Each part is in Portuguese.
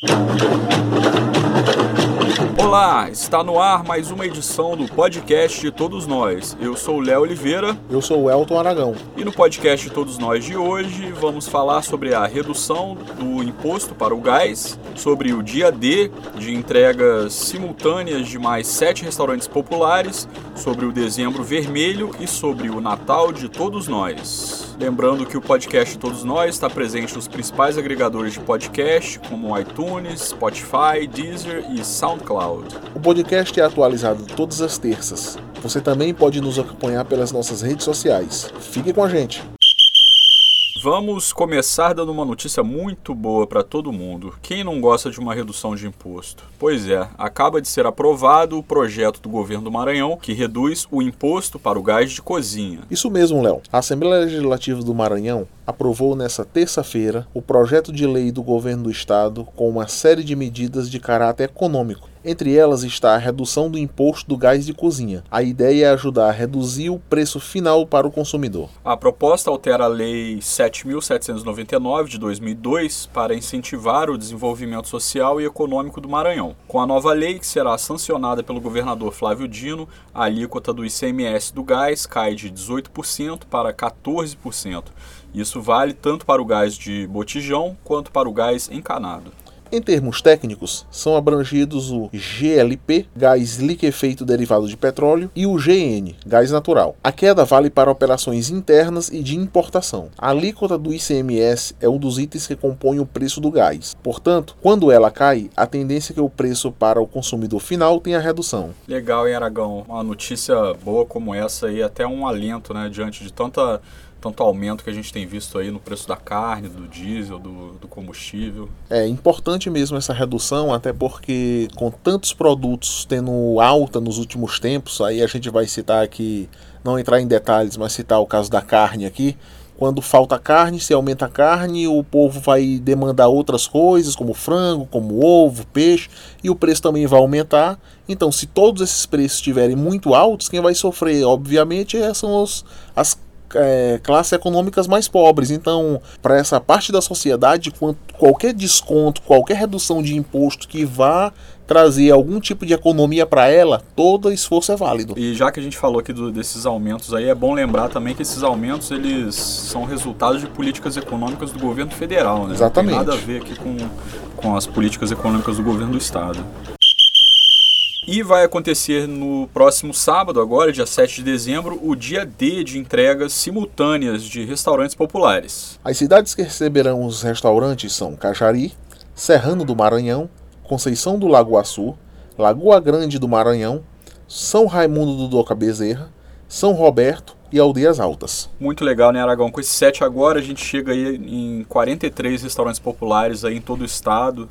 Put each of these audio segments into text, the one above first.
Thank you. Olá, está no ar mais uma edição do podcast de Todos Nós. Eu sou o Léo Oliveira. Eu sou o Elton Aragão. E no podcast de Todos Nós de hoje vamos falar sobre a redução do imposto para o gás, sobre o dia D de entregas simultâneas de mais sete restaurantes populares, sobre o dezembro vermelho e sobre o Natal de Todos Nós. Lembrando que o podcast Todos Nós está presente nos principais agregadores de podcast, como iTunes, Spotify, Deezer e SoundCloud. O podcast é atualizado todas as terças. Você também pode nos acompanhar pelas nossas redes sociais. Fique com a gente! Vamos começar dando uma notícia muito boa para todo mundo. Quem não gosta de uma redução de imposto? Pois é, acaba de ser aprovado o projeto do governo do Maranhão que reduz o imposto para o gás de cozinha. Isso mesmo, Léo. A Assembleia Legislativa do Maranhão aprovou nesta terça-feira o projeto de lei do governo do estado com uma série de medidas de caráter econômico entre elas está a redução do imposto do gás de cozinha. A ideia é ajudar a reduzir o preço final para o consumidor. A proposta altera a Lei 7.799 de 2002 para incentivar o desenvolvimento social e econômico do Maranhão. Com a nova lei, que será sancionada pelo governador Flávio Dino, a alíquota do ICMS do gás cai de 18% para 14%. Isso vale tanto para o gás de botijão quanto para o gás encanado. Em termos técnicos, são abrangidos o GLP, gás liquefeito derivado de petróleo, e o GN, gás natural. A queda vale para operações internas e de importação. A alíquota do ICMS é um dos itens que compõem o preço do gás. Portanto, quando ela cai, a tendência é que o preço para o consumidor final tenha redução. Legal, hein, Aragão? Uma notícia boa como essa e até um alento, né, diante de tanta tanto aumento que a gente tem visto aí no preço da carne, do diesel, do, do, combustível. É importante mesmo essa redução, até porque com tantos produtos tendo alta nos últimos tempos, aí a gente vai citar aqui, não entrar em detalhes, mas citar o caso da carne aqui. Quando falta carne, se aumenta a carne, o povo vai demandar outras coisas, como frango, como ovo, peixe, e o preço também vai aumentar. Então, se todos esses preços estiverem muito altos, quem vai sofrer, obviamente, são os, as é, classes econômicas mais pobres. Então, para essa parte da sociedade, qualquer desconto, qualquer redução de imposto que vá trazer algum tipo de economia para ela, todo esforço é válido. E já que a gente falou aqui do, desses aumentos aí, é bom lembrar também que esses aumentos eles são resultados de políticas econômicas do governo federal, né? Exatamente. Não tem nada a ver aqui com, com as políticas econômicas do governo do estado. E vai acontecer no próximo sábado, agora, dia 7 de dezembro, o dia D de entregas simultâneas de restaurantes populares. As cidades que receberão os restaurantes são Cajari, Serrano do Maranhão, Conceição do Lagoaçu, Lagoa Grande do Maranhão, São Raimundo do Doca Bezerra, São Roberto e Aldeias Altas. Muito legal, né, Aragão? Com esse 7 agora, a gente chega aí em 43 restaurantes populares aí em todo o estado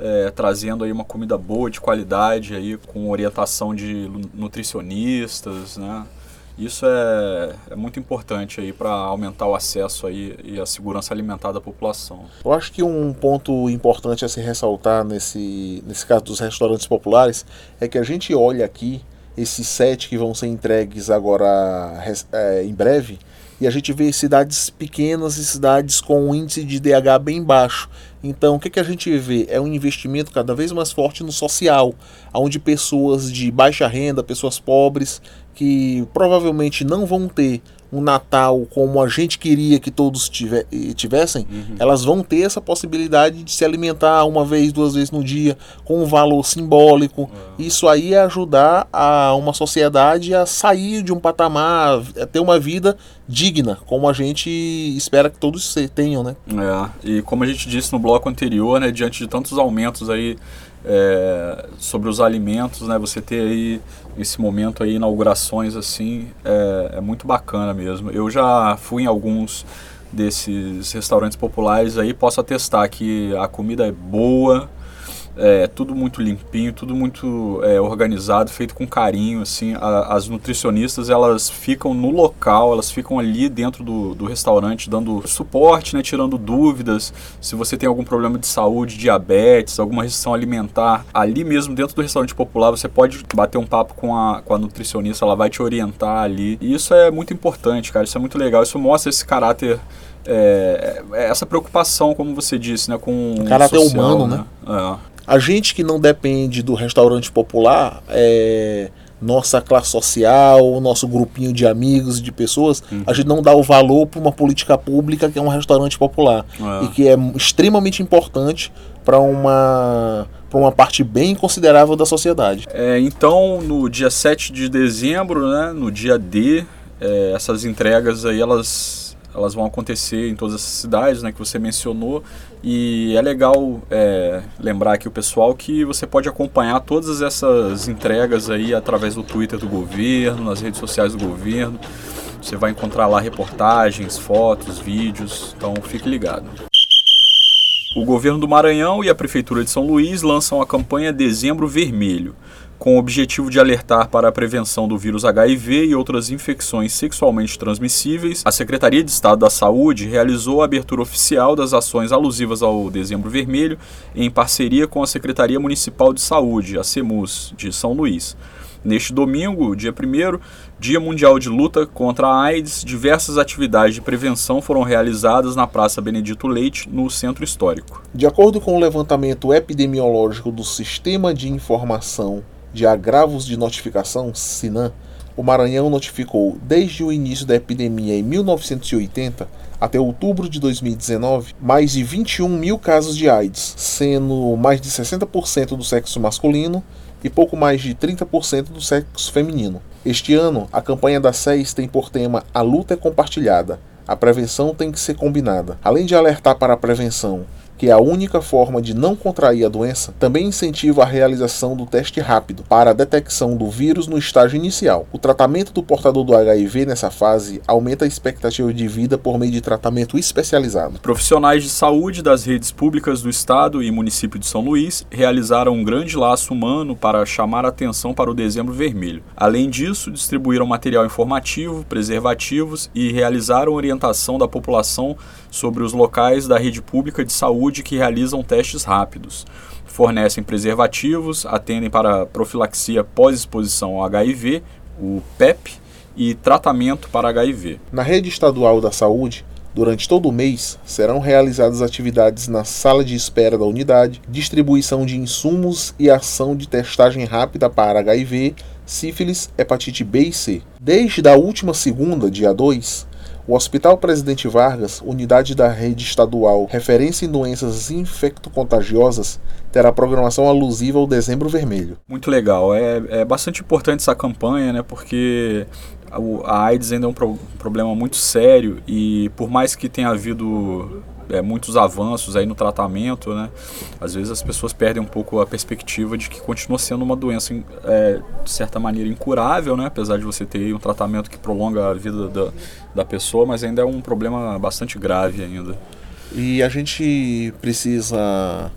é, trazendo aí uma comida boa, de qualidade, aí, com orientação de nutricionistas, né? Isso é, é muito importante aí para aumentar o acesso aí e a segurança alimentar da população. Eu acho que um ponto importante a se ressaltar nesse, nesse caso dos restaurantes populares é que a gente olha aqui esses sete que vão ser entregues agora é, em breve e a gente vê cidades pequenas e cidades com um índice de DH bem baixo. Então, o que, que a gente vê? É um investimento cada vez mais forte no social, onde pessoas de baixa renda, pessoas pobres, que provavelmente não vão ter um Natal como a gente queria que todos tivessem, uhum. elas vão ter essa possibilidade de se alimentar uma vez, duas vezes no dia, com um valor simbólico. Uhum. Isso aí é ajudar a uma sociedade a sair de um patamar, a ter uma vida digna, como a gente espera que todos tenham, né? É, e como a gente disse no bloco anterior, né, diante de tantos aumentos aí é, sobre os alimentos, né? Você ter aí esse momento aí, inaugurações assim, é, é, muito bacana mesmo. Eu já fui em alguns desses restaurantes populares aí, posso atestar que a comida é boa, é, tudo muito limpinho, tudo muito é, organizado, feito com carinho, assim, a, as nutricionistas, elas ficam no local, elas ficam ali dentro do, do restaurante, dando suporte, né, tirando dúvidas, se você tem algum problema de saúde, diabetes, alguma restrição alimentar, ali mesmo dentro do restaurante popular, você pode bater um papo com a, com a nutricionista, ela vai te orientar ali, e isso é muito importante, cara, isso é muito legal, isso mostra esse caráter é, é essa preocupação, como você disse, né, com o caráter social, humano, né? né? É. A gente que não depende do restaurante popular, é, nossa classe social, nosso grupinho de amigos e de pessoas, uhum. a gente não dá o valor para uma política pública que é um restaurante popular é. e que é extremamente importante para uma para uma parte bem considerável da sociedade. É, então, no dia 7 de dezembro, né, no dia D, é, essas entregas aí elas elas vão acontecer em todas as cidades né, que você mencionou e é legal é, lembrar aqui o pessoal que você pode acompanhar todas essas entregas aí através do Twitter do governo, nas redes sociais do governo. Você vai encontrar lá reportagens, fotos, vídeos, então fique ligado. O governo do Maranhão e a Prefeitura de São Luís lançam a campanha Dezembro Vermelho com o objetivo de alertar para a prevenção do vírus HIV e outras infecções sexualmente transmissíveis, a Secretaria de Estado da Saúde realizou a abertura oficial das ações alusivas ao Dezembro Vermelho em parceria com a Secretaria Municipal de Saúde, a CEMUS, de São Luís. Neste domingo, dia 1 Dia Mundial de Luta contra a AIDS, diversas atividades de prevenção foram realizadas na Praça Benedito Leite, no Centro Histórico. De acordo com o levantamento epidemiológico do Sistema de Informação de agravos de notificação, SINAM, o Maranhão notificou desde o início da epidemia em 1980 até outubro de 2019 mais de 21 mil casos de AIDS, sendo mais de 60% do sexo masculino e pouco mais de 30% do sexo feminino. Este ano, a campanha da SES tem por tema A luta é compartilhada. A prevenção tem que ser combinada. Além de alertar para a prevenção que é a única forma de não contrair a doença, também incentiva a realização do teste rápido para a detecção do vírus no estágio inicial. O tratamento do portador do HIV nessa fase aumenta a expectativa de vida por meio de tratamento especializado. Profissionais de saúde das redes públicas do estado e município de São Luís realizaram um grande laço humano para chamar a atenção para o Dezembro Vermelho. Além disso, distribuíram material informativo, preservativos e realizaram orientação da população sobre os locais da rede pública de saúde que realizam testes rápidos. Fornecem preservativos, atendem para profilaxia pós-exposição ao HIV, o PEP, e tratamento para HIV. Na rede estadual da saúde, Durante todo o mês serão realizadas atividades na sala de espera da unidade, distribuição de insumos e ação de testagem rápida para HIV, sífilis, hepatite B e C. Desde a última segunda, dia 2, o Hospital Presidente Vargas, unidade da rede estadual referência em doenças infecto-contagiosas, terá programação alusiva ao Dezembro Vermelho. Muito legal. É, é bastante importante essa campanha, né? Porque a AIDS ainda é um pro problema muito sério e por mais que tenha havido é, muitos avanços aí no tratamento, né? Às vezes as pessoas perdem um pouco a perspectiva de que continua sendo uma doença é, de certa maneira incurável, né? Apesar de você ter um tratamento que prolonga a vida da, da pessoa, mas ainda é um problema bastante grave ainda. E a gente precisa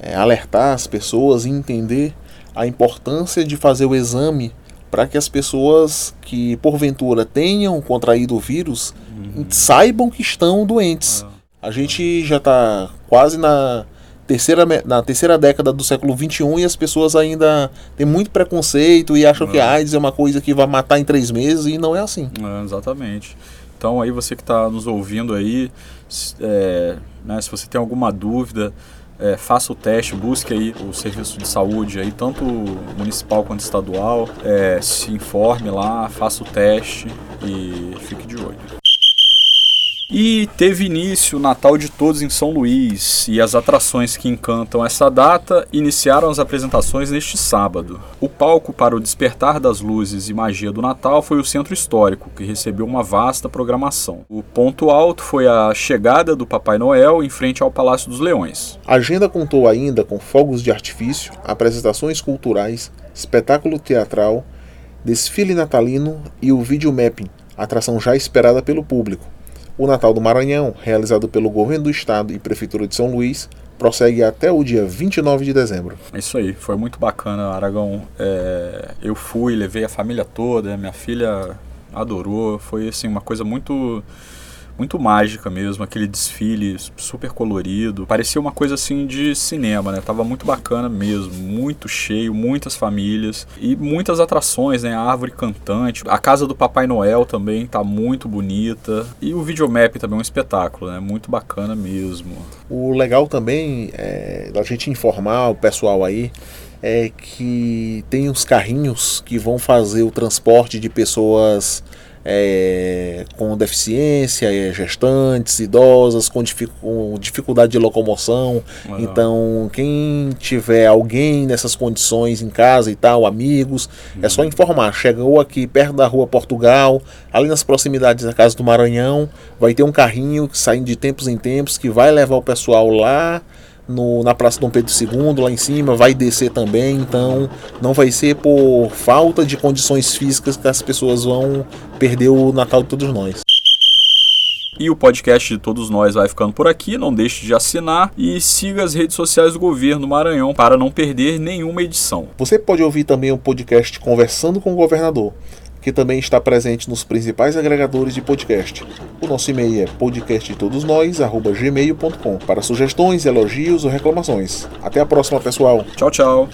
é, alertar as pessoas e entender a importância de fazer o exame para que as pessoas que porventura tenham contraído o vírus uhum. saibam que estão doentes. A gente já está quase na terceira, na terceira década do século XXI e as pessoas ainda têm muito preconceito e acham que a AIDS é uma coisa que vai matar em três meses e não é assim. É, exatamente. Então aí você que está nos ouvindo aí, é, né, se você tem alguma dúvida, é, faça o teste, busque aí o serviço de saúde aí, tanto municipal quanto estadual, é, se informe lá, faça o teste e fique de olho. E teve início o Natal de Todos em São Luís, e as atrações que encantam essa data iniciaram as apresentações neste sábado. O palco para o despertar das luzes e magia do Natal foi o Centro Histórico, que recebeu uma vasta programação. O ponto alto foi a chegada do Papai Noel em frente ao Palácio dos Leões. A agenda contou ainda com fogos de artifício, apresentações culturais, espetáculo teatral, desfile natalino e o videomapping, atração já esperada pelo público. O Natal do Maranhão, realizado pelo Governo do Estado e Prefeitura de São Luís, prossegue até o dia 29 de dezembro. É isso aí, foi muito bacana, Aragão. É, eu fui, levei a família toda, minha filha adorou, foi assim uma coisa muito muito mágica mesmo, aquele desfile super colorido. Parecia uma coisa assim de cinema, né? Tava muito bacana mesmo, muito cheio, muitas famílias e muitas atrações, né? A árvore cantante, a casa do Papai Noel também tá muito bonita e o videomap também é um espetáculo, né? Muito bacana mesmo. O legal também é da gente informar o pessoal aí é que tem uns carrinhos que vão fazer o transporte de pessoas é, com deficiência, é, gestantes, idosas, com, com, dificuldade de locomoção. Então, quem tiver alguém nessas condições em casa e tal, amigos, uhum. é só uhum. informar. Chegou aqui perto da rua Portugal, ali nas proximidades da Casa do Maranhão, vai ter um carrinho saindo de tempos em tempos que vai levar o pessoal lá no, na Praça Dom Pedro II, lá em cima, vai descer também, então não vai ser por falta de condições físicas que as pessoas vão perder o Natal de todos nós. E o podcast de todos nós vai ficando por aqui. Não deixe de assinar e siga as redes sociais do governo do Maranhão para não perder nenhuma edição. Você pode ouvir também o podcast Conversando com o Governador que também está presente nos principais agregadores de podcast. O nosso e-mail é podcasttodosnós@gmail.com para sugestões, elogios ou reclamações. Até a próxima, pessoal. Tchau, tchau.